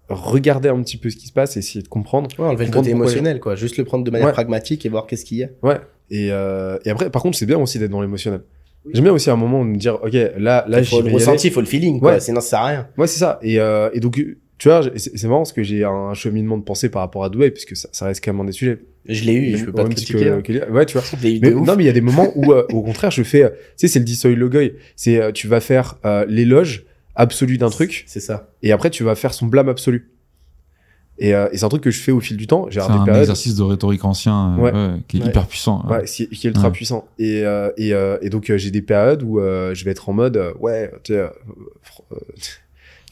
regarder un petit peu ce qui se passe et essayer de comprendre.
Ouais, enlever le côté émotionnel, quoi. Juste le prendre de manière
Ouais.
pragmatique et voir qu'est-ce qu'il y a.
Ouais. Et, euh, et après, par contre, c'est bien aussi d'être dans l'émotionnel. J'aime bien aussi à un moment de me dire, ok, là, là,
Il faut le ressenti, il faut le feeling, quoi.
Ouais.
Sinon, ça sert à rien.
Ouais, c'est ça. Et, euh, et donc, tu vois, c'est marrant parce que j'ai un cheminement de pensée par rapport à Dubaï, puisque ça, ça reste quand même un des sujets.
Je l'ai eu, je peux pas te critiquer.
que-
hein.
que- Ouais, tu vois.
Je l'ai eu
Mais,
de ouf.
non, mais il y a des moments où, euh, au contraire, je fais, euh, tu sais, c'est le dissoy logoy. C'est, euh, tu vas faire euh, l'éloge absolu d'un truc,
C'est ça.
et après, tu vas faire son blâme absolu. Et, euh, et c'est un truc que je fais au fil du temps. J'ai
C'est un
périodes,
exercice de rhétorique ancien euh,
Ouais.
ouais, qui est
Ouais.
hyper puissant.
ouais, qui, qui est ultra
Ouais.
puissant. Et, euh, et, euh, et donc, euh, j'ai des périodes où euh, je vais être en mode, euh, ouais, tu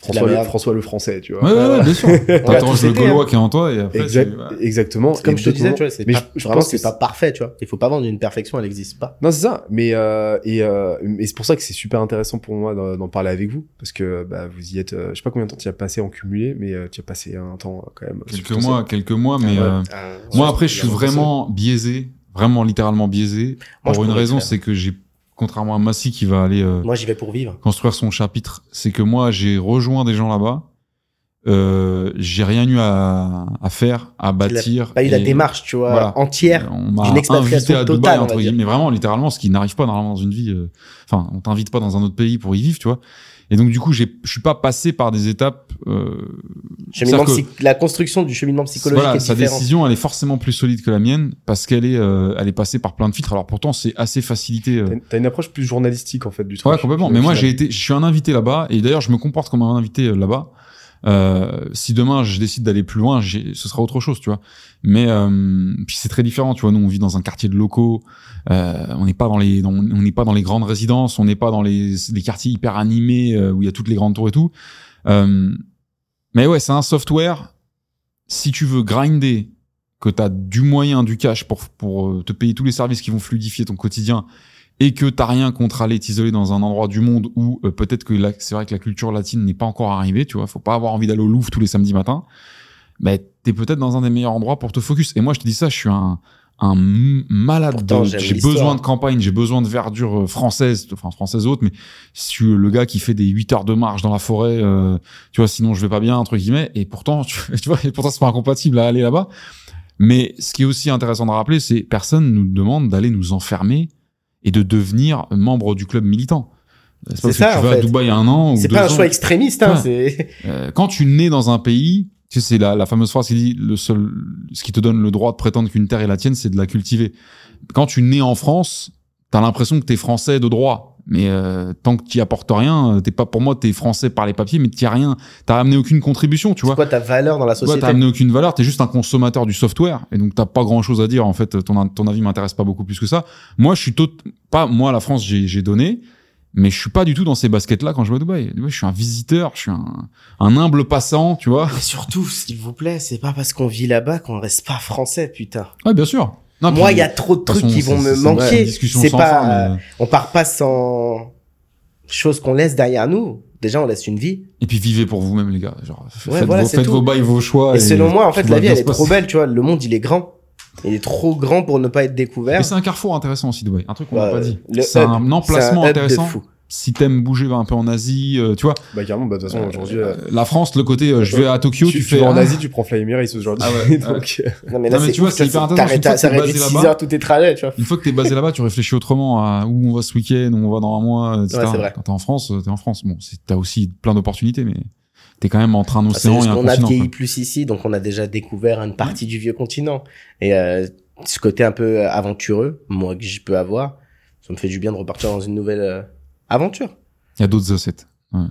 François, le,
merde.
François le français, tu vois.
Ouais, ouais, ouais, bien sûr.
Tous
le Gaulois
hein.
qui est en toi et après.
Exact-
tu- ouais.
Exactement.
C'est comme
Et
je te disais,
exactement.
tu vois, c'est
Mais
pas,
je- pense que
c'est pas parfait, tu vois. Il faut pas vendre une perfection, elle n'existe pas.
Non, c'est ça. Mais euh, et, euh, et c'est pour ça que c'est super intéressant pour moi d'en parler avec vous parce que bah, vous y êtes. euh, je sais pas combien de temps tu as passé en cumulé, mais euh, tu as passé un temps euh, quand même.
Quelques
substantiel.
mois, quelques mois, mais
ouais.
euh,
Euh,
moi après, je suis vraiment biaisé, vraiment littéralement biaisé. Pour une raison, c'est que j'ai, contrairement à Massy qui va aller euh,
Moi, j'y vais pour vivre.
construire son chapitre, c'est que moi j'ai rejoint des gens là-bas. Euh, j'ai rien eu à, à faire, à bâtir.
Pas eu la démarche, tu vois,
voilà.
entière.
On m'a invité à Dubaï, entre guillemets, vraiment, littéralement, ce qui n'arrive pas normalement dans une vie. euh, Enfin, on t'invite pas dans un autre pays pour y vivre, tu vois. Et donc du coup, j'ai- je suis pas passé par des étapes. Euh,
Cheminement La construction du cheminement psychologique
voilà,
est
sa
différente.
décision, elle est forcément plus solide que la mienne parce qu'elle est, euh, elle est passée par plein de filtres. Alors pourtant, c'est assez facilité. euh,
T'as une- approche plus journalistique en fait du truc.
Ouais, complètement. Mais moi, j'ai été, je suis un invité là-bas, et d'ailleurs, je me comporte comme un invité euh, là-bas. Euh, si demain je décide d'aller plus loin, j'ai- ce sera autre chose, tu vois. Mais euh, puis c'est très différent, tu vois. Nous, on vit dans un quartier de locaux. Euh, on n'est pas dans les, dans- on n'est pas dans les grandes résidences. On n'est pas dans les, les quartiers hyper animés euh, où il y a toutes les grandes tours et tout. Euh, mais ouais, c'est un software. Si tu veux grinder, que tu as du moyen, du cash pour pour euh, te payer tous les services qui vont fluidifier ton quotidien et que t'as rien contre aller t'isoler dans un endroit du monde où euh, peut-être que c'est vrai que la culture latine n'est pas encore arrivée, tu vois, faut pas avoir envie d'aller au Louvre tous les samedis matins, mais t'es peut-être dans un des meilleurs endroits pour te focus. Et moi, je te dis ça, je suis un, un malade. De- J'ai besoin de campagne, j'ai besoin de verdure euh, française, enfin française haute, mais je suis le gars qui fait des 8 heures de marche dans la forêt, euh, tu vois, sinon je vais pas bien, entre guillemets, et pourtant, tu, tu vois, et pourtant c'est pas incompatible à aller là-bas. Mais ce qui est aussi intéressant de rappeler, c'est personne nous demande d'aller nous enfermer et de devenir membre du club militant. C'est
ça,
que tu
en
vas à. Dubaï un an ou
C'est pas un
ans.
choix extrémiste, hein,
Ouais. Euh, quand tu nais dans un pays, tu sais, c'est la, la fameuse phrase qui dit le seul, ce qui te donne le droit de prétendre qu'une terre est la tienne, c'est de la cultiver. Quand tu nais en France, t'as l'impression que t'es français de droit. Mais euh, tant que tu apportes rien, euh, t'es pas pour moi, t'es français par les papiers, mais t'y as rien. T'as amené aucune contribution, tu
C'est
vois.
quoi ta valeur dans la société
t'as amené aucune valeur, t'es juste un consommateur du software et donc t'as pas grand chose à dire en fait. Ton ton avis m'intéresse pas beaucoup plus que ça. Moi, je suis tot... pas moi la France, j'ai j'ai donné, mais je suis pas du tout dans ces baskets là quand je vais à Dubaï. Je suis un visiteur, je suis un, un humble passant, tu vois.
Mais surtout, s'il vous plaît, c'est pas parce qu'on vit là-bas qu'on reste pas français, putain.
Ouais, bien sûr. Non,
Moi, il y a trop de trucs
façon,
qui vont me manquer. C'est pas,
fin, mais-
on part pas sans choses qu'on laisse derrière nous. Déjà, on laisse une vie.
Et puis vivez pour vous-même les gars. Genre, f-
Ouais,
faites,
voilà,
vos, faites vos bails, vos choix.
Et selon moi, en fait, la vie, elle est trop belle, tu vois. Le monde, il est grand. Il est trop grand pour ne pas être découvert.
Et c'est un carrefour intéressant aussi Dubaï. Un truc qu'on n'a
Bah,
pas dit. C'est un emplacement
un
intéressant.
fou.
Si t'aimes bouger un peu en Asie, euh, tu vois.
Bah carrément, bah de toute façon aujourd'hui. euh,
Euh, la France, le côté, euh, je vais à Tokyo, tu,
tu,
fais.
vas en
ah,
Asie, tu prends Fly Emirates aujourd'hui.
Ah ouais,
Donc, euh,
Non, mais là,
Non, mais
c'est
tu vois, c'est hyper intéressant.
t'arrêtes-
Une fois que
Ça réduit
basé
6
là-bas-
heures tous tes trajets, tu vois.
Une fois que t'es basé là-bas, tu réfléchis autrement à où on va ce week-end, où on va dans un mois, etc.
Ouais, c'est vrai.
Quand t'es en France, euh, t'es en France. Bon, t'as aussi plein d'opportunités, mais t'es quand même entre un océan et un
qu'on a
continent.
vieilli
quoi.
plus ici, donc on a déjà découvert une partie du vieux continent. Et euh, ce côté un peu aventureux, moi que je peux avoir, ça me fait du bien de repartir dans une nouvelle euh, aventure.
Il y a d'autres assets. Ouais.